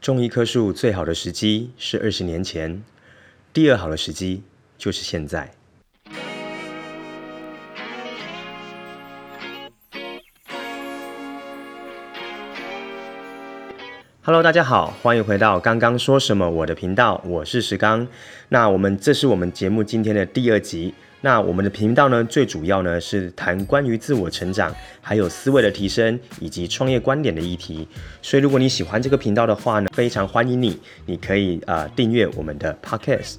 种一棵树最好的时机是二十年前，第二好的时机就是现在。Hello，大家好，欢迎回到刚刚说什么我的频道，我是石刚。那我们这是我们节目今天的第二集。那我们的频道呢，最主要呢是谈关于自我成长，还有思维的提升，以及创业观点的议题。所以如果你喜欢这个频道的话呢，非常欢迎你，你可以呃订阅我们的 Podcast。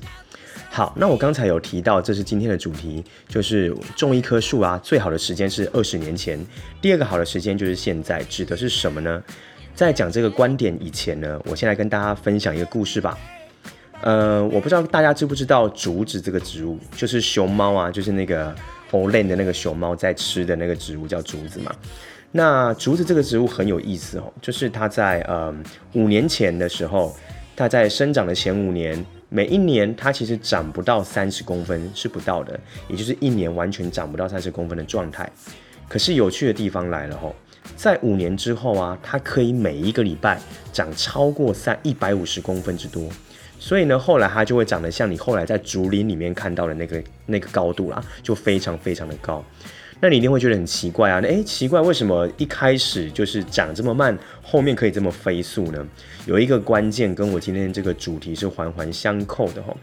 好，那我刚才有提到，这是今天的主题，就是种一棵树啊，最好的时间是二十年前，第二个好的时间就是现在，指的是什么呢？在讲这个观点以前呢，我先来跟大家分享一个故事吧。呃，我不知道大家知不知道竹子这个植物，就是熊猫啊，就是那个 Olen 的那个熊猫在吃的那个植物叫竹子嘛。那竹子这个植物很有意思哦，就是它在呃五年前的时候，它在生长的前五年，每一年它其实长不到三十公分，是不到的，也就是一年完全长不到三十公分的状态。可是有趣的地方来了吼，在五年之后啊，它可以每一个礼拜长超过三一百五十公分之多。所以呢，后来它就会长得像你后来在竹林里面看到的那个那个高度啦，就非常非常的高。那你一定会觉得很奇怪啊，那诶，奇怪，为什么一开始就是长这么慢，后面可以这么飞速呢？有一个关键跟我今天这个主题是环环相扣的哦。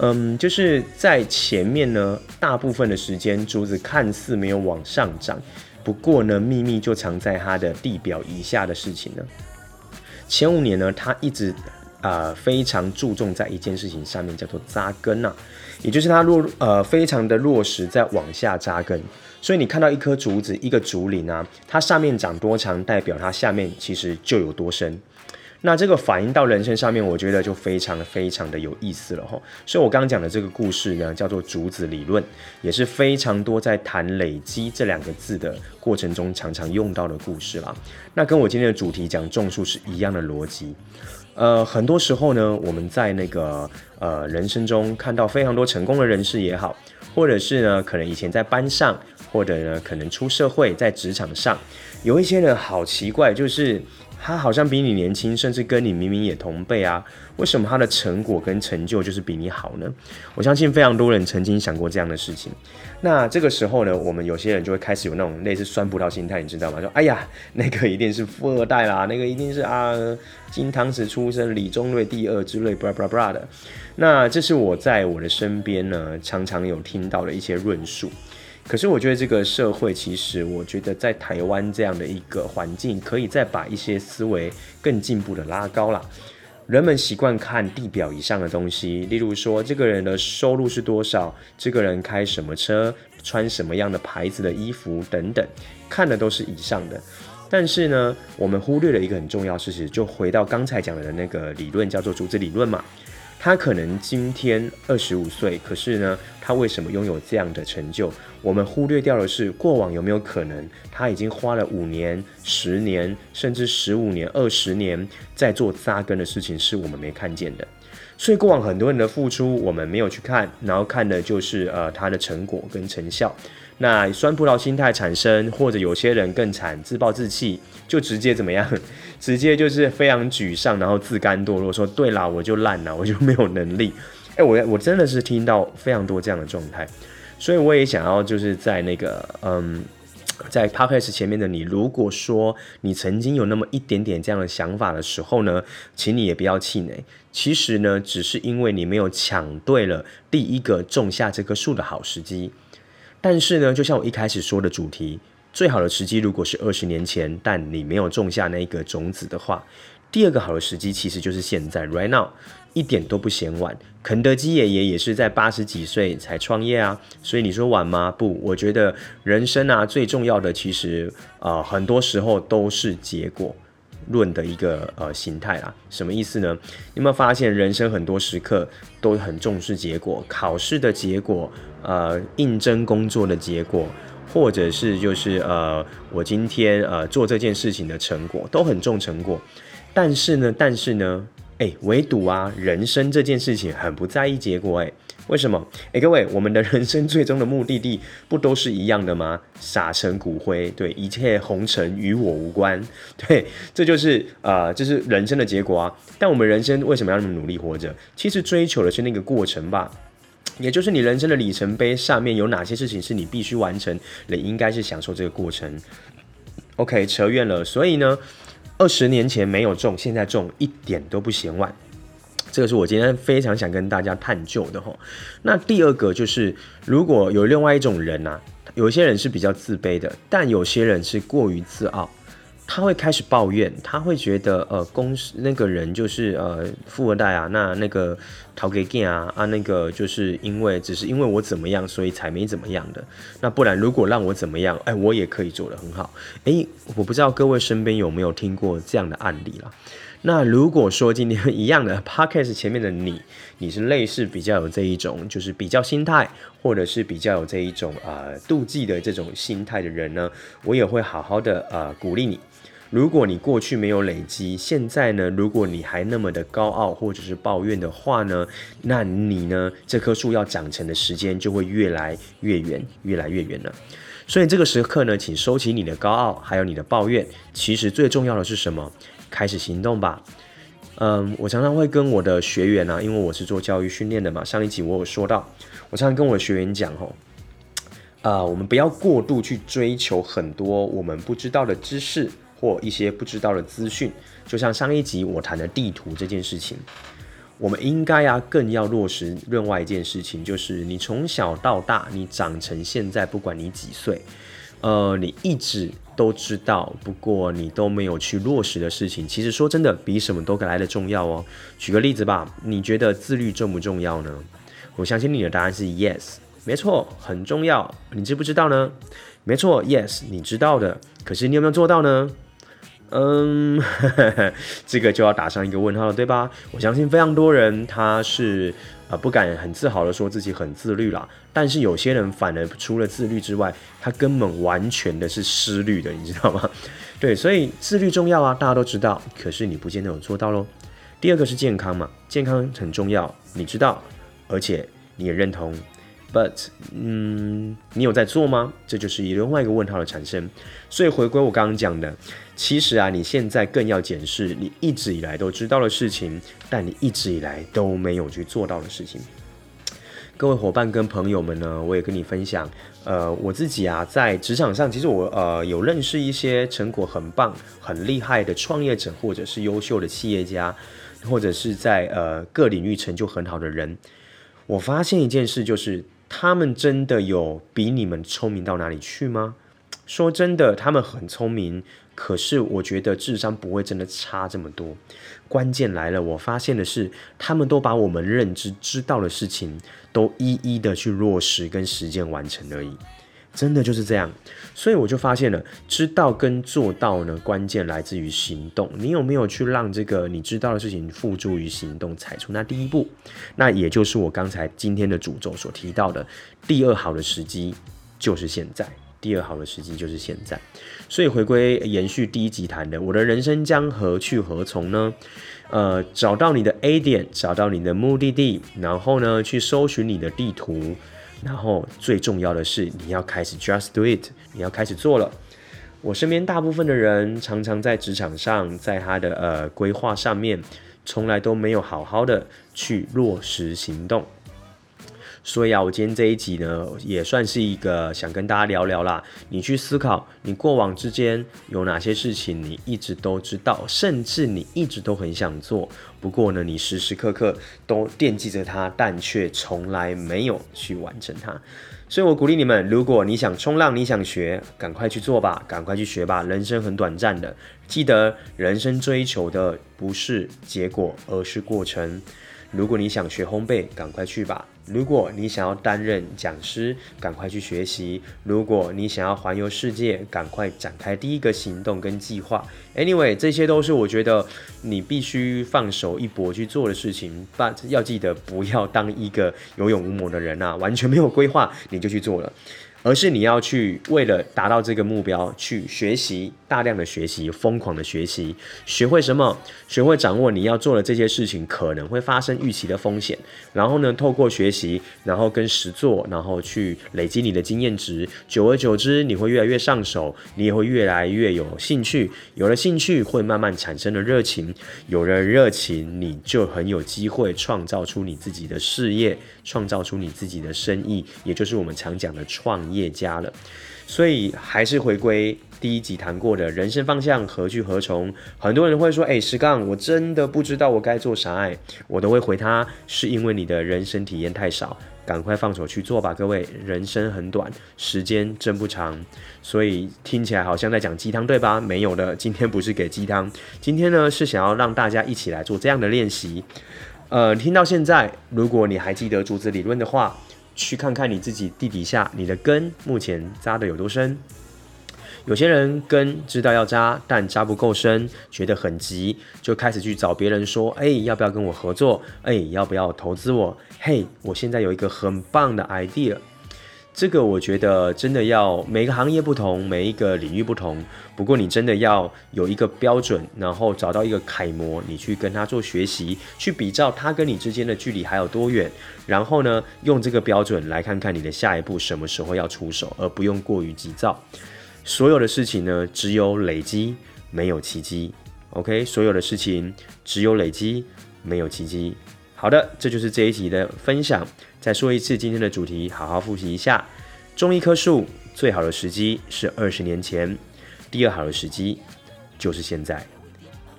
嗯，就是在前面呢，大部分的时间竹子看似没有往上涨，不过呢，秘密就藏在它的地表以下的事情呢。前五年呢，它一直。呃，非常注重在一件事情上面，叫做扎根呐、啊，也就是它落呃非常的落实在往下扎根。所以你看到一棵竹子，一个竹林啊，它上面长多长，代表它下面其实就有多深。那这个反映到人生上面，我觉得就非常非常的有意思了哈。所以我刚刚讲的这个故事呢，叫做竹子理论，也是非常多在谈累积这两个字的过程中常常用到的故事啦。那跟我今天的主题讲种树是一样的逻辑。呃，很多时候呢，我们在那个呃人生中看到非常多成功的人士也好，或者是呢，可能以前在班上，或者呢，可能出社会在职场上，有一些人好奇怪，就是。他好像比你年轻，甚至跟你明明也同辈啊，为什么他的成果跟成就就是比你好呢？我相信非常多人曾经想过这样的事情。那这个时候呢，我们有些人就会开始有那种类似酸葡萄心态，你知道吗？说哎呀，那个一定是富二代啦，那个一定是啊金汤匙出身，李宗瑞第二之类，布拉布拉布拉的。那这是我在我的身边呢，常常有听到的一些论述。可是我觉得这个社会，其实我觉得在台湾这样的一个环境，可以再把一些思维更进步的拉高了。人们习惯看地表以上的东西，例如说这个人的收入是多少，这个人开什么车，穿什么样的牌子的衣服等等，看的都是以上的。但是呢，我们忽略了一个很重要事实，就回到刚才讲的那个理论，叫做竹子理论嘛。他可能今天二十五岁，可是呢，他为什么拥有这样的成就？我们忽略掉的是过往有没有可能他已经花了五年、十年，甚至十五年、二十年在做扎根的事情，是我们没看见的。所以过往很多人的付出，我们没有去看，然后看的就是呃他的成果跟成效。那酸葡萄心态产生，或者有些人更惨，自暴自弃，就直接怎么样？直接就是非常沮丧，然后自甘堕落，说对啦，我就烂了，我就没有能力。哎，我我真的是听到非常多这样的状态，所以我也想要就是在那个嗯，在 Podcast 前面的你，如果说你曾经有那么一点点这样的想法的时候呢，请你也不要气馁。其实呢，只是因为你没有抢对了第一个种下这棵树的好时机。但是呢，就像我一开始说的主题，最好的时机如果是二十年前，但你没有种下那个种子的话，第二个好的时机其实就是现在，right now，一点都不嫌晚。肯德基爷爷也是在八十几岁才创业啊，所以你说晚吗？不，我觉得人生啊，最重要的其实啊、呃，很多时候都是结果论的一个呃形态啦。什么意思呢？有没有发现人生很多时刻都很重视结果，考试的结果。呃，应征工作的结果，或者是就是呃，我今天呃做这件事情的成果，都很重成果。但是呢，但是呢，哎，唯独啊，人生这件事情很不在意结果，哎，为什么？诶，各位，我们的人生最终的目的地不都是一样的吗？撒成骨灰，对，一切红尘与我无关，对，这就是呃，这是人生的结果啊。但我们人生为什么要那么努力活着？其实追求的是那个过程吧，也就是你人生的里程碑上面有哪些事情是你必须完成，你应该是享受这个过程。OK，扯远了，所以呢，二十年前没有中，现在中一点都不嫌晚。这个是我今天非常想跟大家探究的吼。那第二个就是，如果有另外一种人啊，有些人是比较自卑的，但有些人是过于自傲，他会开始抱怨，他会觉得呃，公司那个人就是呃富二代啊，那那个逃给 g 啊啊，那个就是因为只是因为我怎么样，所以才没怎么样的。那不然如果让我怎么样，哎，我也可以做得很好。哎，我不知道各位身边有没有听过这样的案例啦。那如果说今天一样的 podcast 前面的你，你是类似比较有这一种就是比较心态，或者是比较有这一种呃妒忌的这种心态的人呢，我也会好好的呃鼓励你。如果你过去没有累积，现在呢，如果你还那么的高傲或者是抱怨的话呢，那你呢这棵树要长成的时间就会越来越远，越来越远了。所以这个时刻呢，请收起你的高傲，还有你的抱怨。其实最重要的是什么？开始行动吧。嗯，我常常会跟我的学员啊，因为我是做教育训练的嘛。上一集我有说到，我常常跟我的学员讲吼，啊，我们不要过度去追求很多我们不知道的知识或一些不知道的资讯。就像上一集我谈的地图这件事情，我们应该啊更要落实另外一件事情，就是你从小到大，你长成现在，不管你几岁，呃，你一直。都知道，不过你都没有去落实的事情，其实说真的，比什么都来得重要哦。举个例子吧，你觉得自律重不重要呢？我相信你的答案是 yes，没错，很重要。你知不知道呢？没错，yes，你知道的。可是你有没有做到呢？嗯，这个就要打上一个问号了，对吧？我相信非常多人他是。啊、呃，不敢很自豪的说自己很自律啦，但是有些人反而除了自律之外，他根本完全的是失律的，你知道吗？对，所以自律重要啊，大家都知道，可是你不见得有做到喽。第二个是健康嘛，健康很重要，你知道，而且你也认同。But，嗯，你有在做吗？这就是另外一个问号的产生。所以回归我刚刚讲的，其实啊，你现在更要检视你一直以来都知道的事情，但你一直以来都没有去做到的事情。各位伙伴跟朋友们呢，我也跟你分享，呃，我自己啊，在职场上，其实我呃有认识一些成果很棒、很厉害的创业者，或者是优秀的企业家，或者是在呃各领域成就很好的人。我发现一件事就是。他们真的有比你们聪明到哪里去吗？说真的，他们很聪明，可是我觉得智商不会真的差这么多。关键来了，我发现的是，他们都把我们认知知道的事情，都一一的去落实跟实践完成而已。真的就是这样，所以我就发现了，知道跟做到呢，关键来自于行动。你有没有去让这个你知道的事情付诸于行动，踩出那第一步？那也就是我刚才今天的主轴所提到的，第二好的时机就是现在。第二好的时机就是现在。所以回归延续第一集谈的，我的人生将何去何从呢？呃，找到你的 A 点，找到你的目的地，然后呢，去搜寻你的地图。然后最重要的是，你要开始 just do it，你要开始做了。我身边大部分的人常常在职场上，在他的呃规划上面，从来都没有好好的去落实行动。所以啊，我今天这一集呢，也算是一个想跟大家聊聊啦。你去思考，你过往之间有哪些事情你一直都知道，甚至你一直都很想做，不过呢，你时时刻刻都惦记着它，但却从来没有去完成它。所以我鼓励你们，如果你想冲浪，你想学，赶快去做吧，赶快去学吧。人生很短暂的，记得人生追求的不是结果，而是过程。如果你想学烘焙，赶快去吧。如果你想要担任讲师，赶快去学习；如果你想要环游世界，赶快展开第一个行动跟计划。Anyway，这些都是我觉得你必须放手一搏去做的事情。But 要记得不要当一个有勇无谋的人啊，完全没有规划你就去做了。而是你要去为了达到这个目标去学习，大量的学习，疯狂的学习，学会什么？学会掌握你要做的这些事情可能会发生预期的风险，然后呢，透过学习，然后跟实做，然后去累积你的经验值，久而久之，你会越来越上手，你也会越来越有兴趣，有了兴趣会慢慢产生了热情，有了热情，你就很有机会创造出你自己的事业，创造出你自己的生意，也就是我们常讲的创业业家了。所以还是回归第一集谈过的人生方向何去何从？很多人会说：“哎，石刚，我真的不知道我该做啥。”哎，我都会回他：是因为你的人生体验太少，赶快放手去做吧，各位。人生很短，时间真不长，所以听起来好像在讲鸡汤，对吧？没有的，今天不是给鸡汤，今天呢是想要让大家一起来做这样的练习。呃，听到现在，如果你还记得竹子理论的话。去看看你自己地底下，你的根目前扎的有多深？有些人根知道要扎，但扎不够深，觉得很急，就开始去找别人说：“哎，要不要跟我合作？哎，要不要投资我？嘿，我现在有一个很棒的 idea。”这个我觉得真的要每个行业不同，每一个领域不同。不过你真的要有一个标准，然后找到一个楷模，你去跟他做学习，去比照他跟你之间的距离还有多远。然后呢，用这个标准来看看你的下一步什么时候要出手，而不用过于急躁。所有的事情呢，只有累积，没有奇迹。OK，所有的事情只有累积，没有奇迹。好的，这就是这一集的分享。再说一次今天的主题，好好复习一下。种一棵树最好的时机是二十年前，第二好的时机就是现在。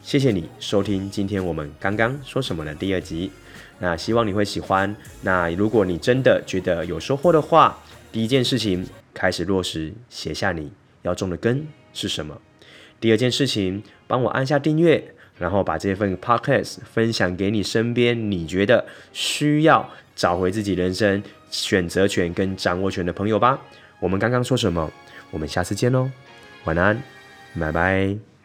谢谢你收听今天我们刚刚说什么的第二集。那希望你会喜欢。那如果你真的觉得有收获的话，第一件事情开始落实，写下你要种的根是什么。第二件事情，帮我按下订阅。然后把这份 podcast 分享给你身边你觉得需要找回自己人生选择权跟掌握权的朋友吧。我们刚刚说什么？我们下次见喽，晚安，拜拜。